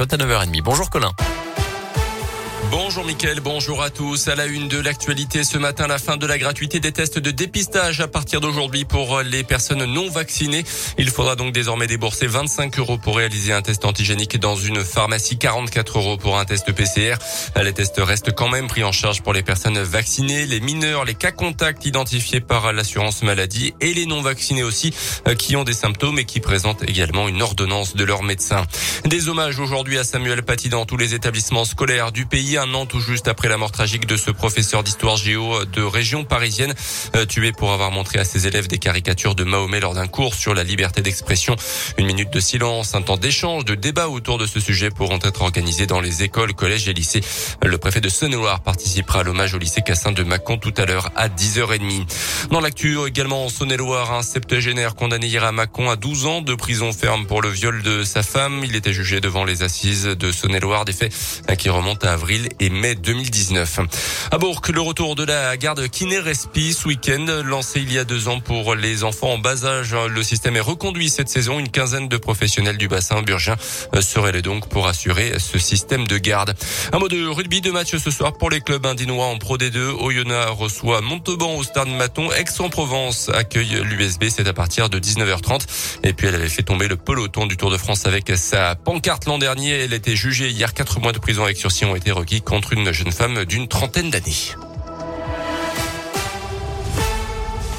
raconte à 9h30. Bonjour Colin. Bonjour Mickaël, bonjour à tous. À la une de l'actualité ce matin, la fin de la gratuité des tests de dépistage à partir d'aujourd'hui pour les personnes non vaccinées. Il faudra donc désormais débourser 25 euros pour réaliser un test antigénique dans une pharmacie, 44 euros pour un test PCR. Les tests restent quand même pris en charge pour les personnes vaccinées, les mineurs, les cas contacts identifiés par l'assurance maladie et les non vaccinés aussi euh, qui ont des symptômes et qui présentent également une ordonnance de leur médecin. Des hommages aujourd'hui à Samuel Paty dans tous les établissements scolaires du pays un an tout juste après la mort tragique de ce professeur d'histoire géo de région parisienne, euh, tué pour avoir montré à ses élèves des caricatures de Mahomet lors d'un cours sur la liberté d'expression. Une minute de silence, un temps d'échange, de débat autour de ce sujet pourront être organisés dans les écoles, collèges et lycées. Le préfet de Saône-et-Loire participera à l'hommage au lycée Cassin de Mâcon tout à l'heure à 10h30. Dans l'actu également en Saône-et-Loire, un septuagénaire condamné hier à Mâcon à 12 ans de prison ferme pour le viol de sa femme. Il était jugé devant les assises de Saône-et-Loire, des faits qui remontent à avril et mai 2019. À Bourg, le retour de la garde kiné-respi ce week-end, lancé il y a deux ans pour les enfants en bas âge. Le système est reconduit cette saison. Une quinzaine de professionnels du bassin burgien seraient là donc pour assurer ce système de garde. Un mot de rugby, de match ce soir pour les clubs indinois en Pro D2. Oyonnax reçoit Montauban au stade Maton. Aix-en-Provence accueille l'USB. C'est à partir de 19h30. Et puis elle avait fait tomber le peloton du Tour de France avec sa pancarte l'an dernier. Elle était jugée hier. Quatre mois de prison avec sursis ont été requis contre une jeune femme d'une trentaine d'années.